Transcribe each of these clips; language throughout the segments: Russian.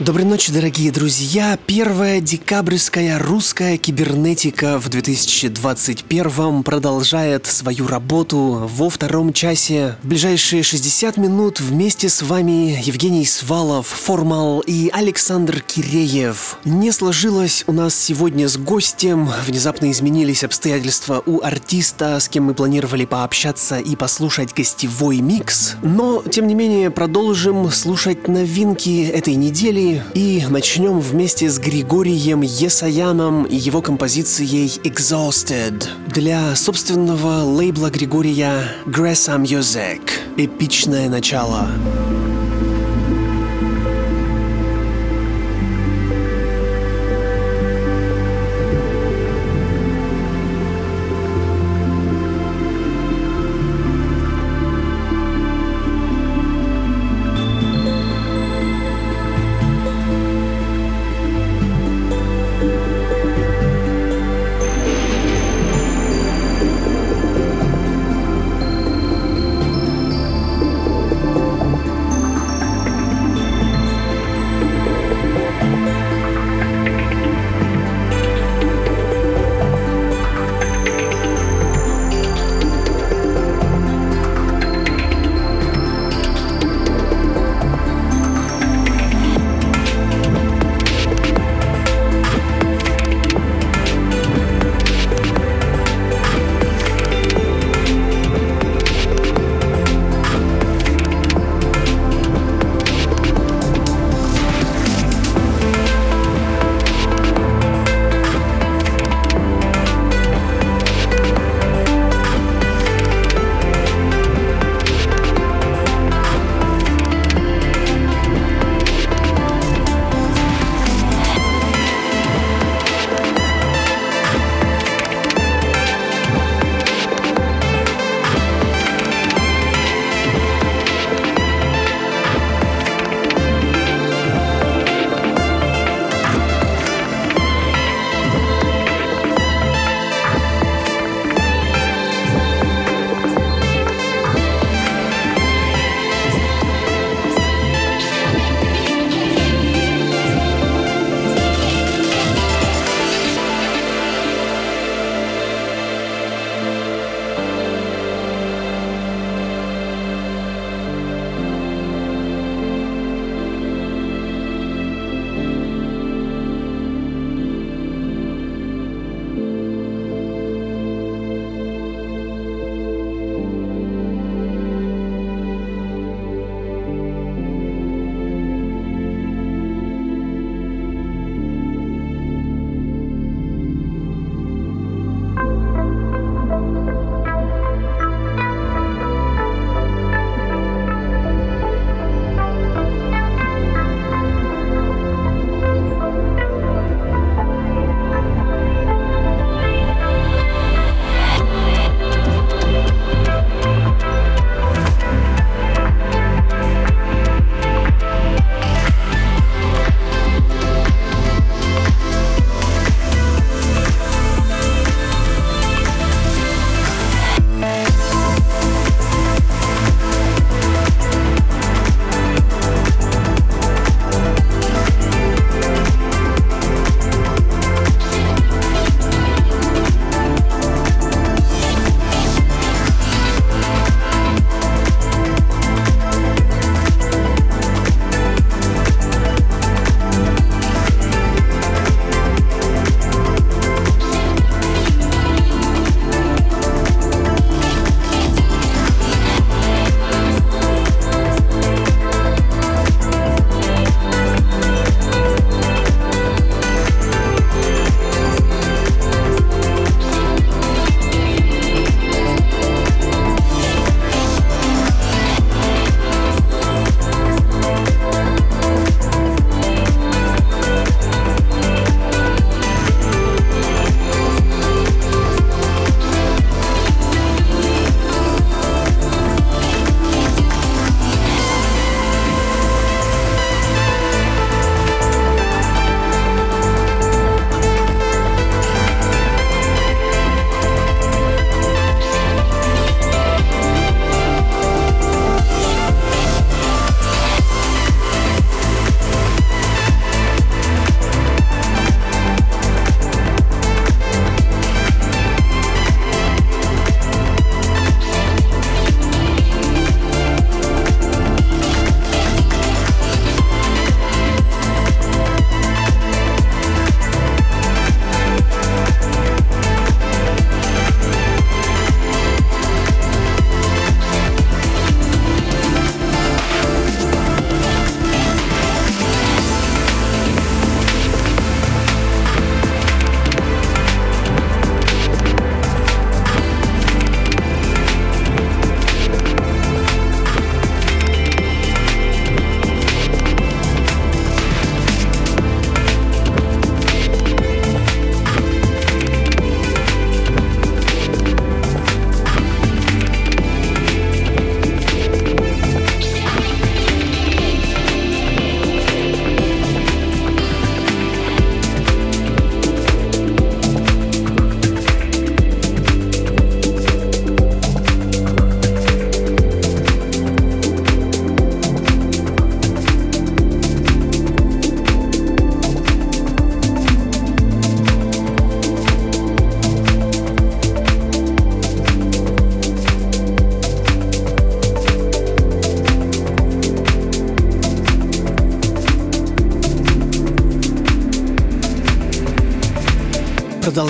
Доброй ночи, дорогие друзья! Первая декабрьская русская кибернетика в 2021 продолжает свою работу во втором часе. В ближайшие 60 минут вместе с вами Евгений Свалов, Формал и Александр Киреев. Не сложилось у нас сегодня с гостем, внезапно изменились обстоятельства у артиста, с кем мы планировали пообщаться и послушать гостевой микс. Но, тем не менее, продолжим слушать новинки этой недели и начнем вместе с Григорием Есаяном и его композицией Exhausted для собственного лейбла Григория Gressa Music. Эпичное начало.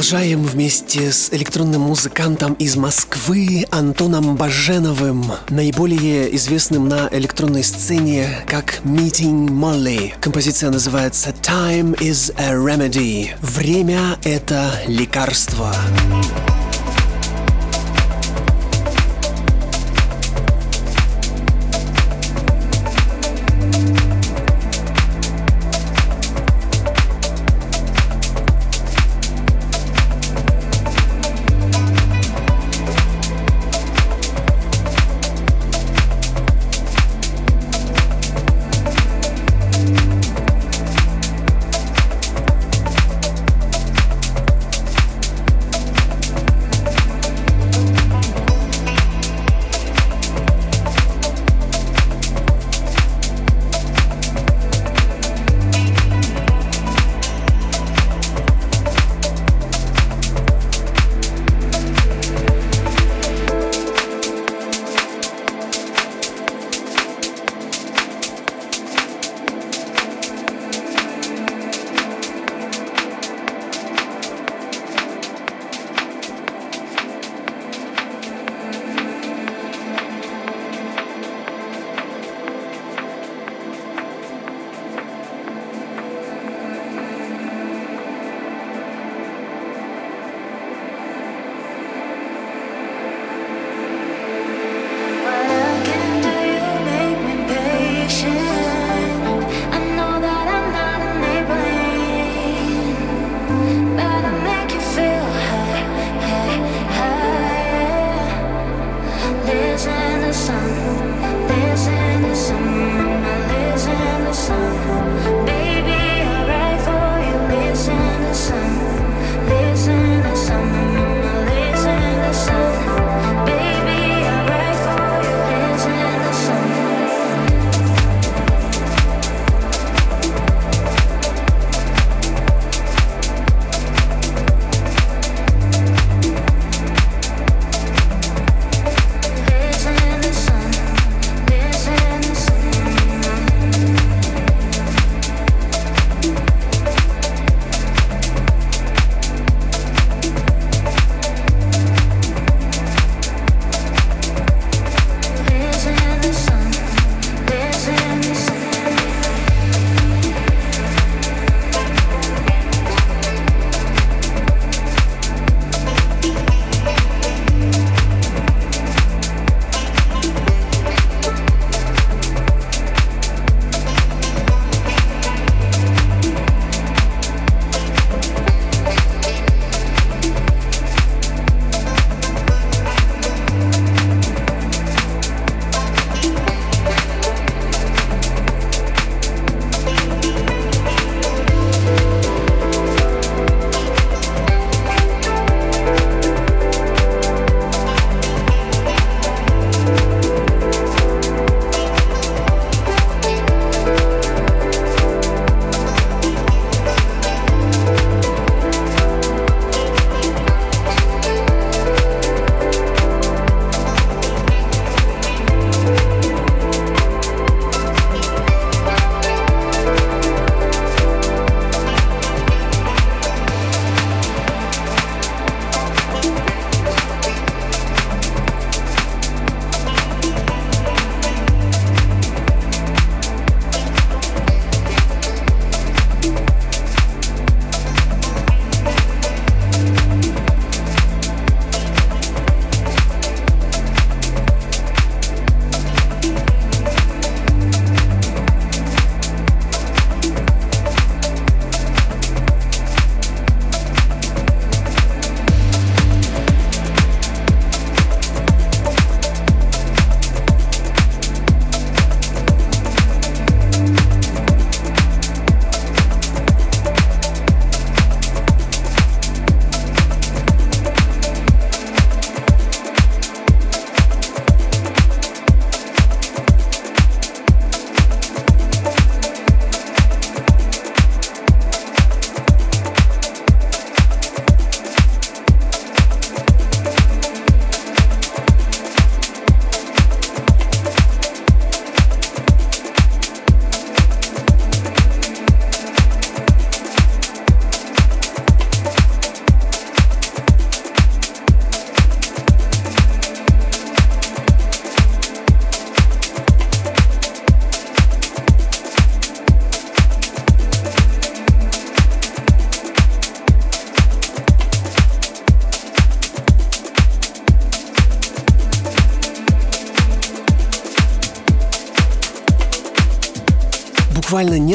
Продолжаем вместе с электронным музыкантом из Москвы Антоном Баженовым, наиболее известным на электронной сцене как Meeting Molly. Композиция называется Time is a Remedy. Время — это лекарство. Лекарство.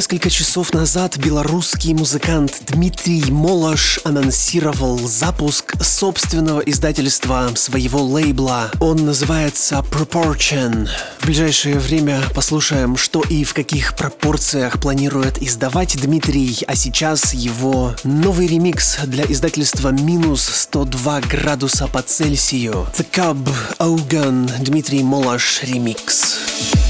Несколько часов назад белорусский музыкант Дмитрий Молош анонсировал запуск собственного издательства своего лейбла. Он называется Proportion. В ближайшее время послушаем, что и в каких пропорциях планирует издавать Дмитрий, а сейчас его новый ремикс для издательства «Минус 102 градуса по Цельсию». The Cub Ogun Дмитрий Молош ремикс.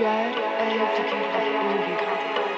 Yer el fikirde uyuyor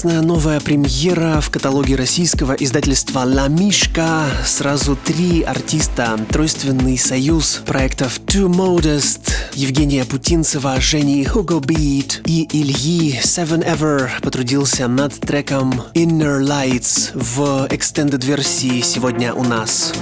классная новая премьера в каталоге российского издательства «Ла Мишка». Сразу три артиста. Тройственный союз проектов Too Modest, Евгения Путинцева, Жени Hugo Beat и Ильи Seven Ever потрудился над треком Inner Lights в extended версии сегодня у нас.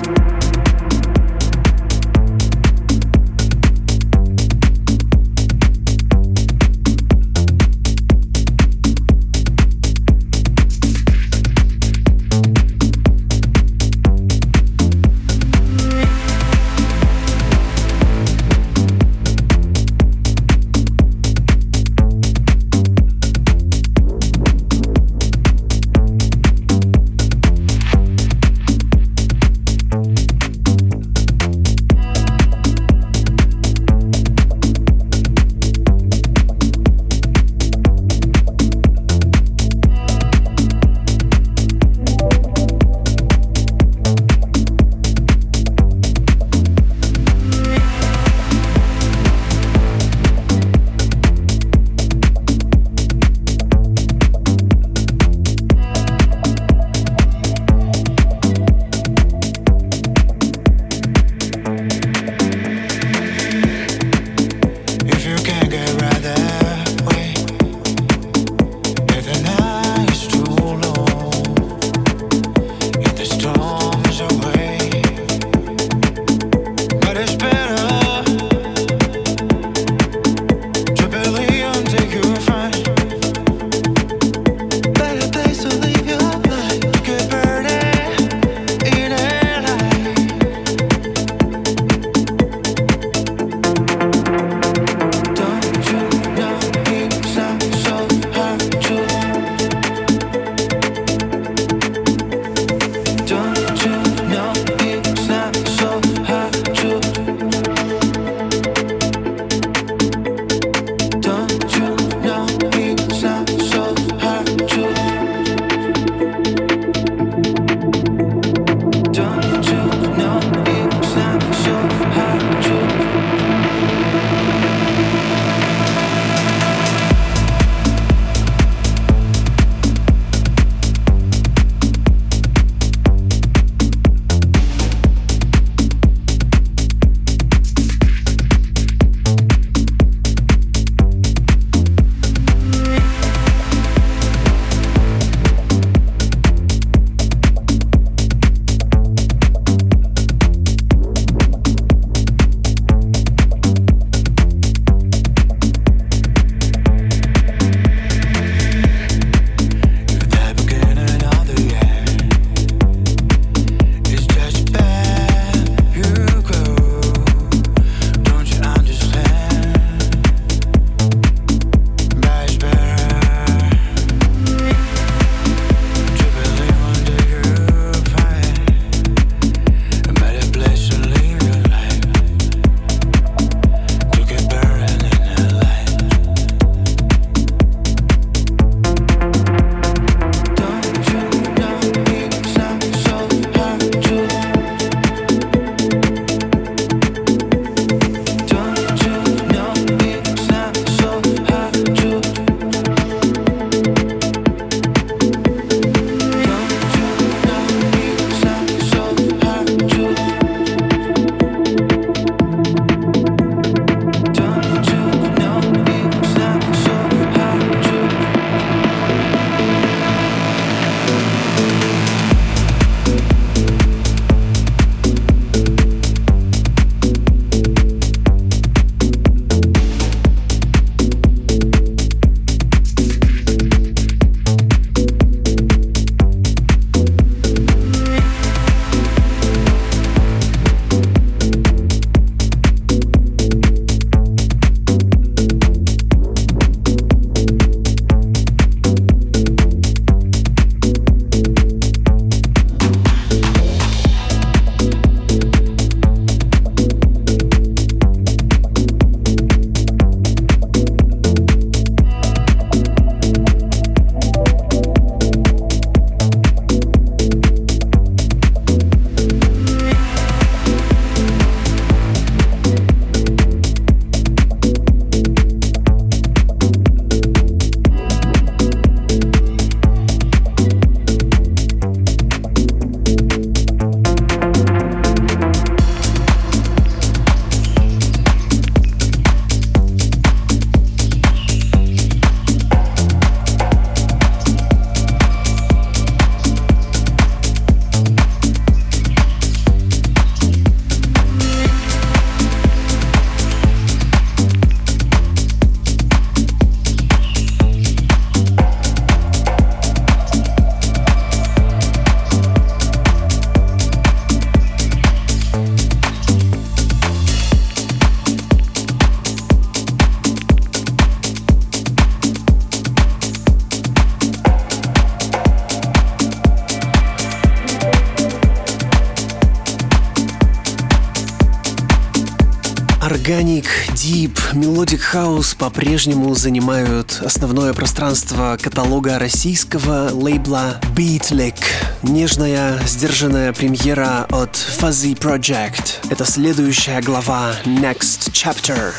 Органик, Deep, Melodic House по-прежнему занимают основное пространство каталога российского лейбла Beatlick. Нежная, сдержанная премьера от Fuzzy Project. Это следующая глава Next Chapter.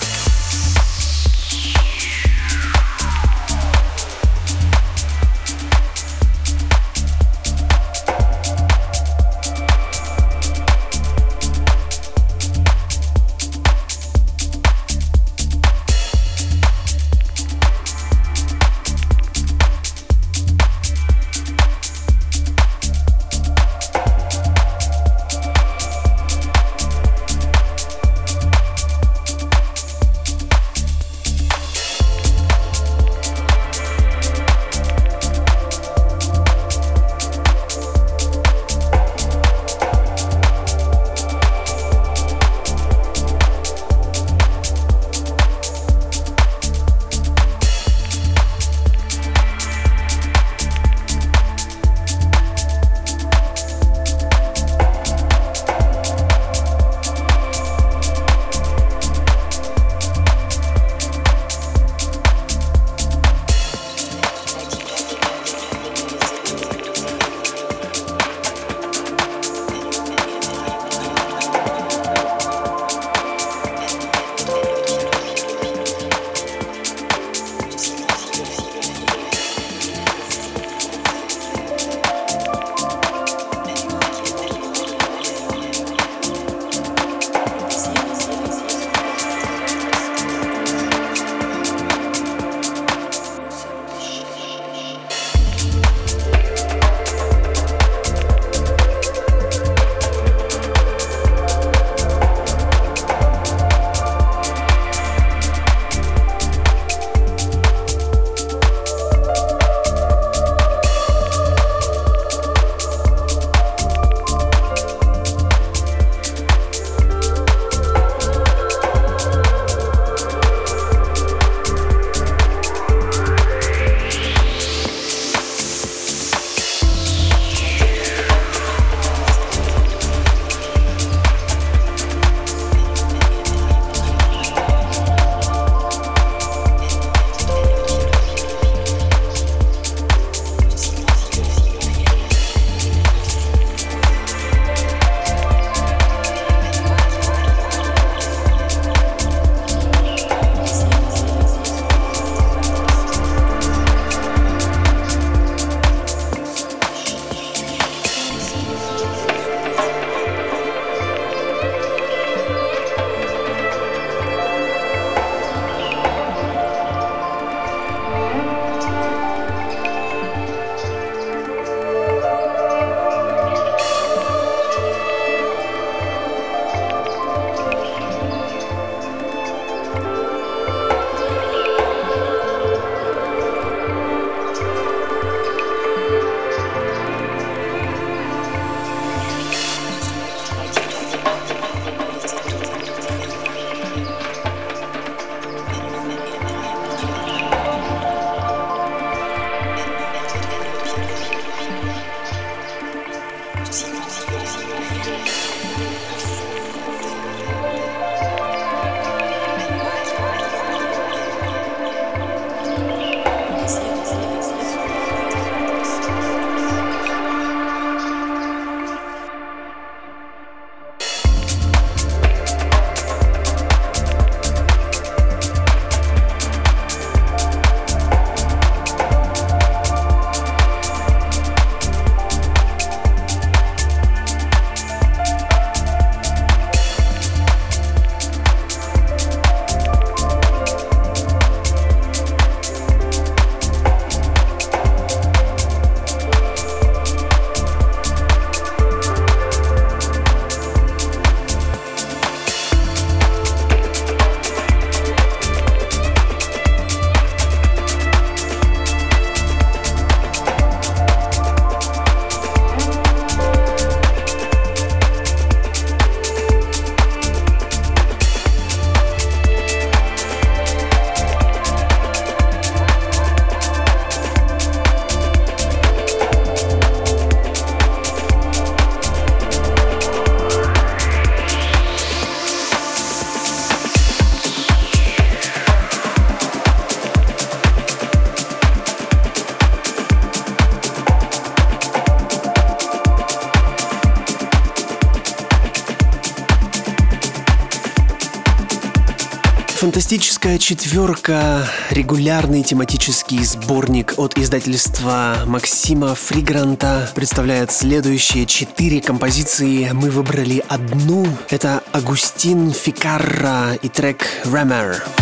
Фантастическая четверка, регулярный тематический сборник от издательства Максима Фригранта представляет следующие четыре композиции. Мы выбрали одну. Это Агустин Фикарра и трек «Rammer».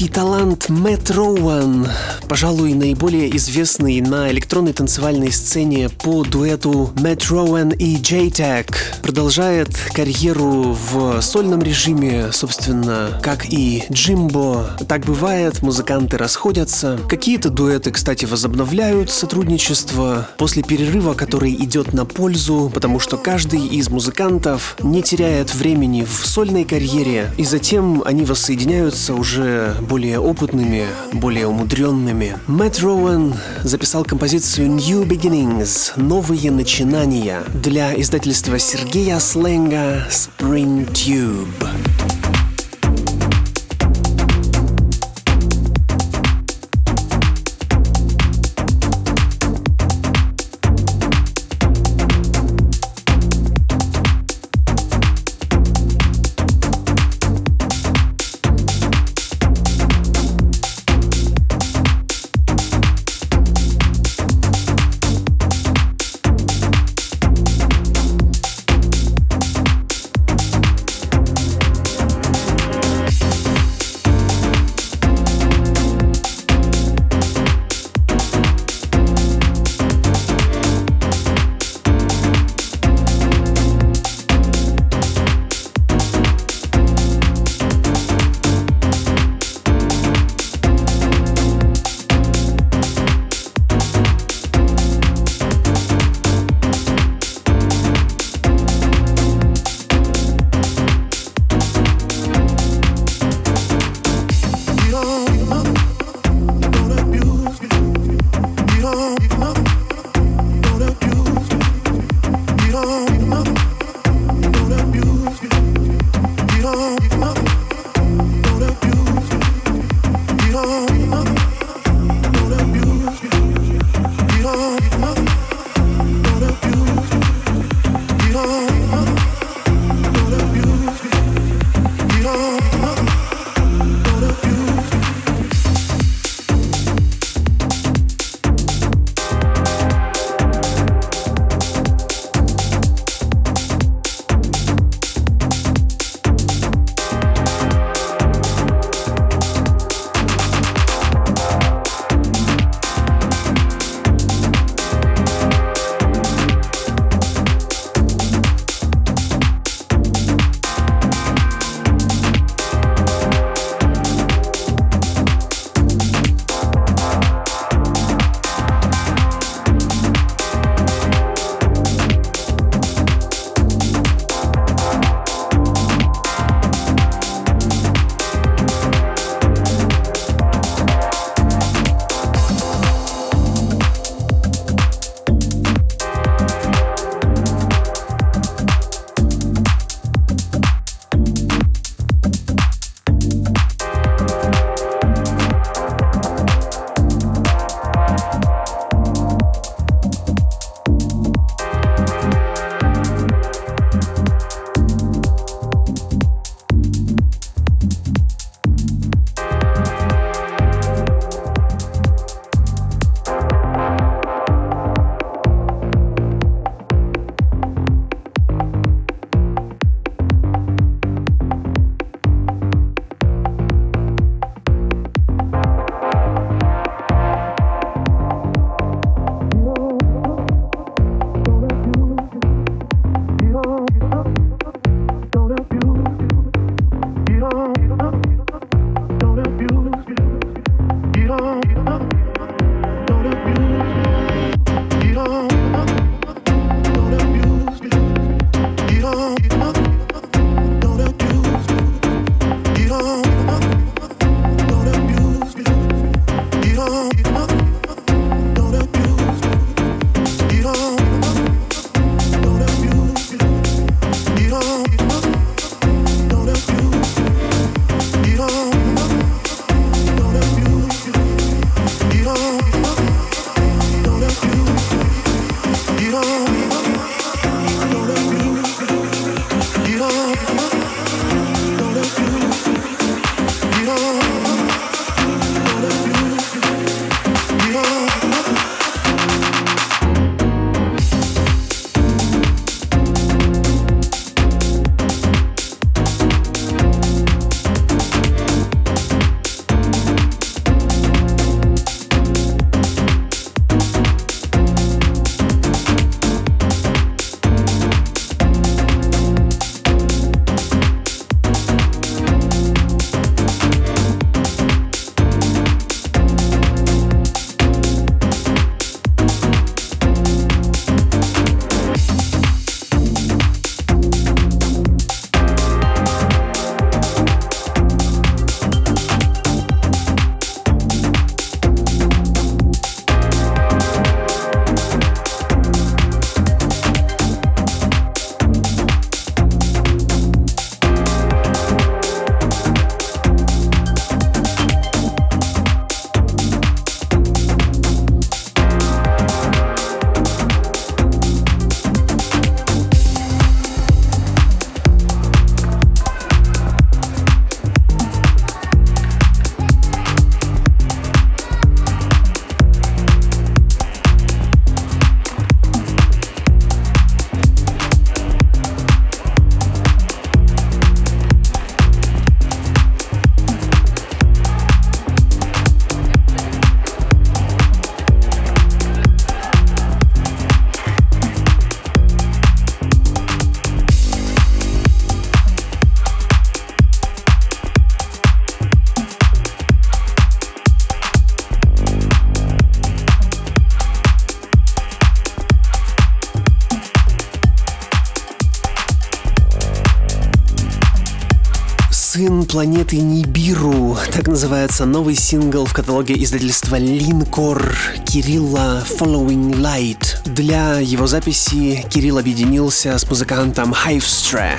Австралийский талант Мэтт Роуэн, пожалуй, наиболее известный на электронной танцевальной сцене по дуэту Мэтт Роуэн и J-Tag, продолжает карьеру в сольном режиме, собственно, как и Джимбо. Так бывает, музыканты расходятся. Какие-то дуэты, кстати, возобновляют сотрудничество после перерыва, который идет на пользу, потому что каждый из музыкантов не теряет времени в сольной карьере, и затем они воссоединяются уже более опытными, более умудренными. Мэтт Роуэн записал композицию New Beginnings — «Новые начинания» для издательства Kia Slenga Spring Tube. Планеты Нибиру. Так называется новый сингл в каталоге издательства Линкор Кирилла Following Light. Для его записи Кирилл объединился с музыкантом Hivestra.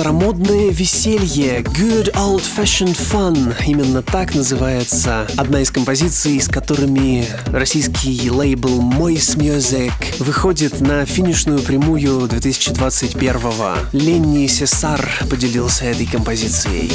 Старомодное веселье. Good Old Fashioned Fun. Именно так называется одна из композиций, с которыми российский лейбл Moist Music выходит на финишную прямую 2021-го. Ленни Сесар поделился этой композицией.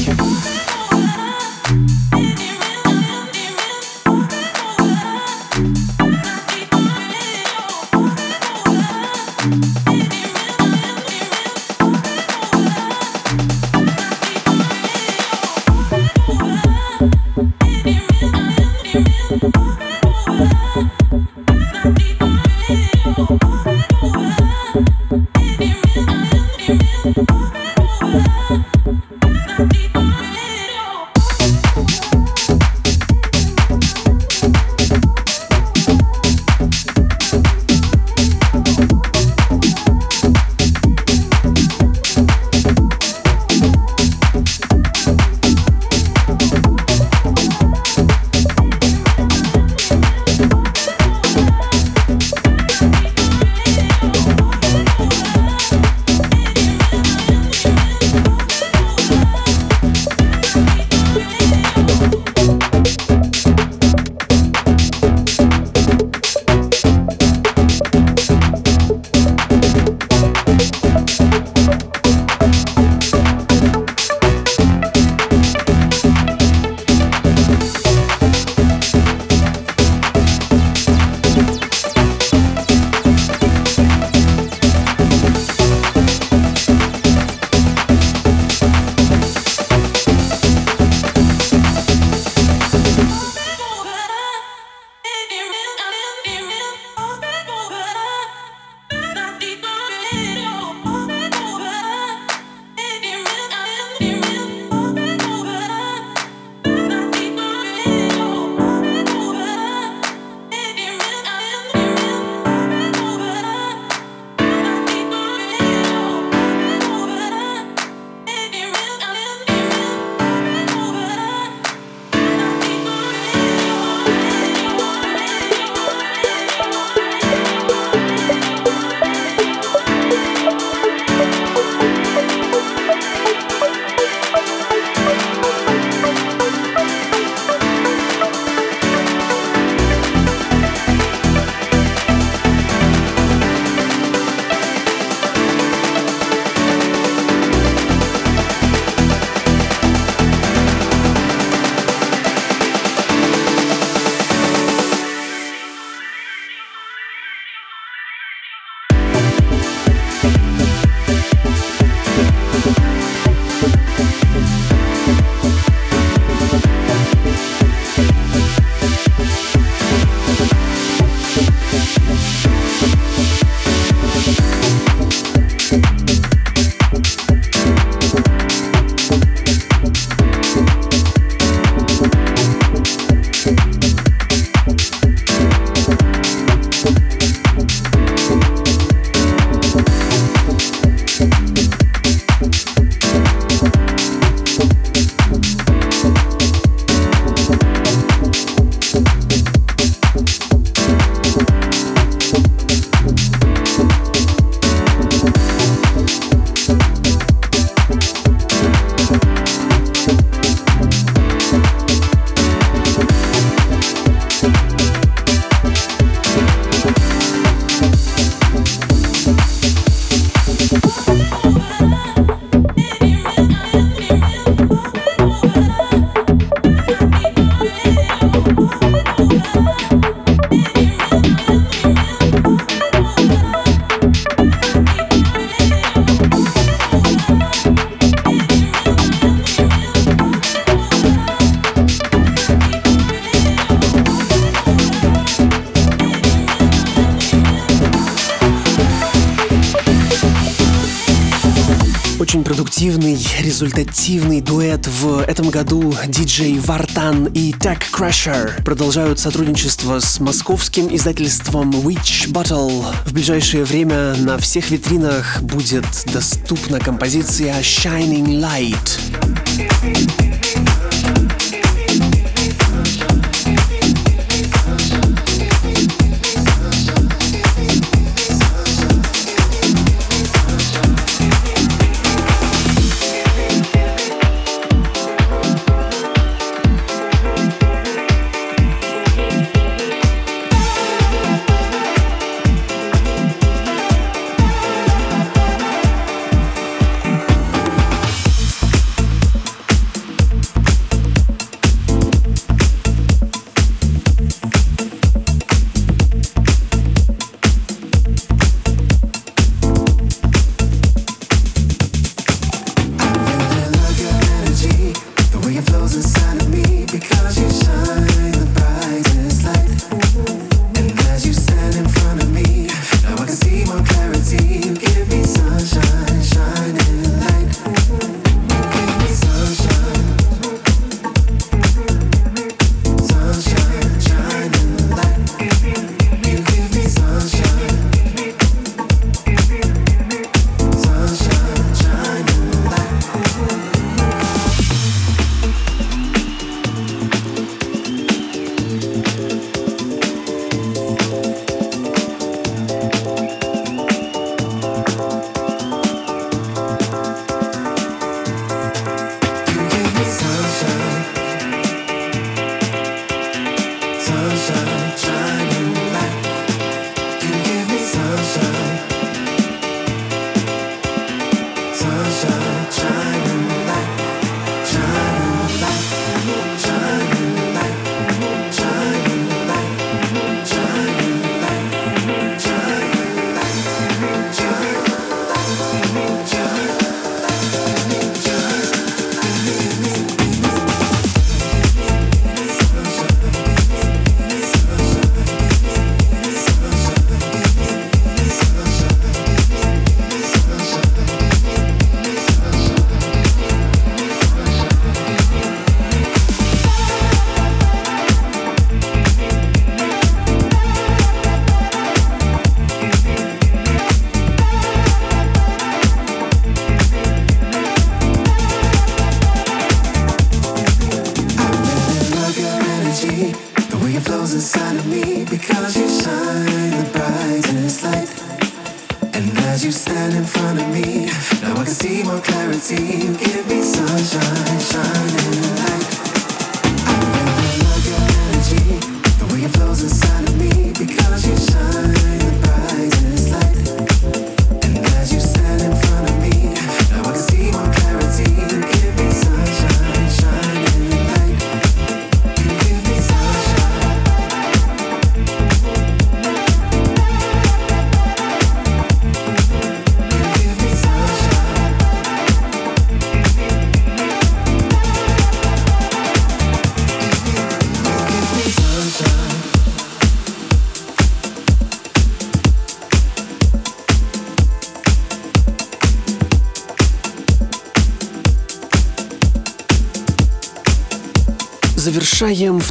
Результативный дуэт в этом году диджей Вартан и Tech Crusher продолжают сотрудничество с московским издательством Witch Bottle. В ближайшее время на всех витринах будет доступна композиция Shining Light.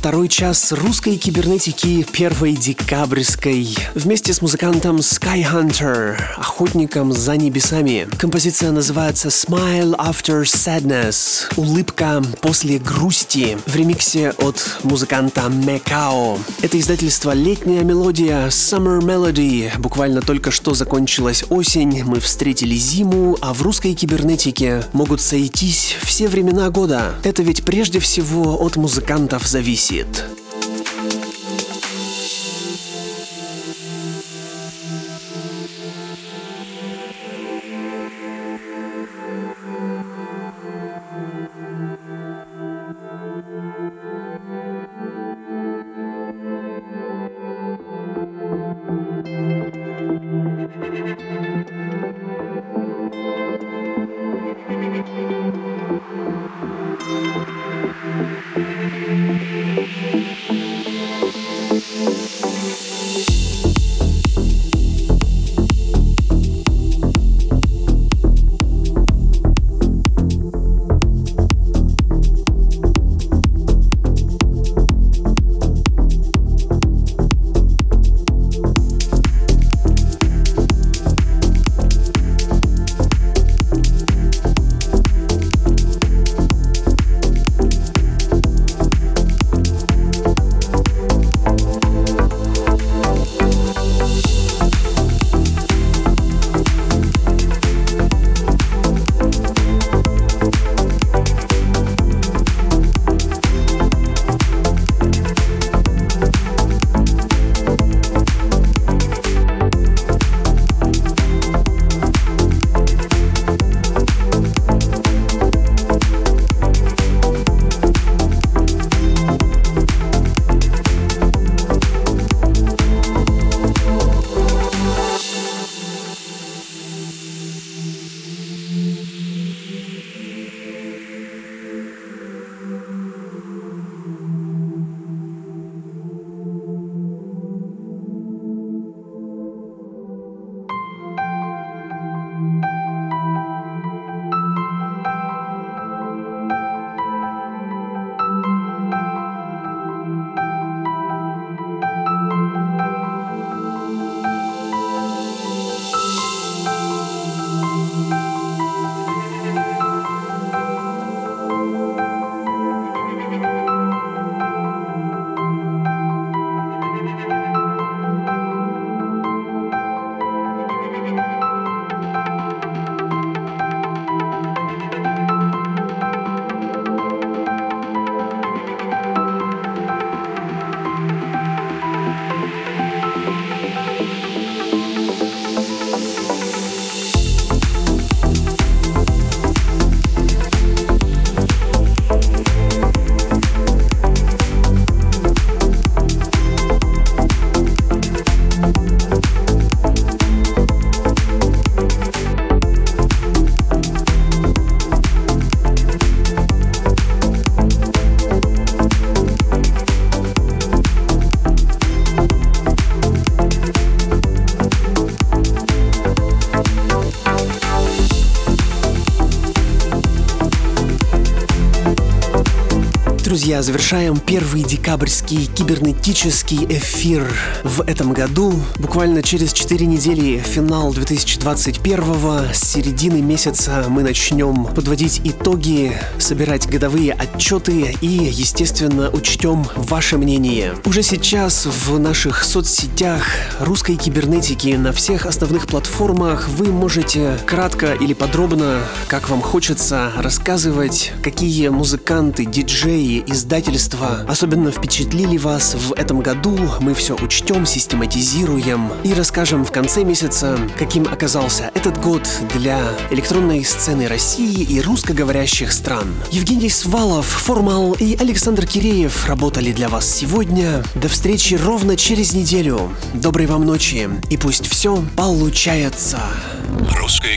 Второй час русской кибернетики первой декабрьской вместе с музыкантом Sky Hunter, охотником за небесами. Композиция называется Smile After Sadness, улыбка после грусти в ремиксе от музыканта Мекао. Это издательство «Летняя мелодия» Summer Melody. Буквально только что закончилась осень, мы встретили зиму, а в русской кибернетике могут сойтись все времена года. Это ведь прежде всего от музыкантов зависит. Thank друзья, завершаем первый декабрьский кибернетический эфир в этом году. Буквально через 4 недели финал 2021 С середины месяца мы начнем подводить итоги, собирать годовые отчеты и, естественно, учтем ваше мнение. Уже сейчас в наших соцсетях русской кибернетики на всех основных платформах вы можете кратко или подробно, как вам хочется, рассказывать, какие музыканты, диджеи, издательства особенно впечатлили вас в этом году. Мы все учтем, систематизируем и расскажем в конце месяца, каким оказался этот год для электронной сцены России и русскоговорящих стран. Евгений Свалов, Формал и Александр Киреев работали для вас сегодня. До встречи ровно через неделю. Доброй вам ночи и пусть все получается. Русская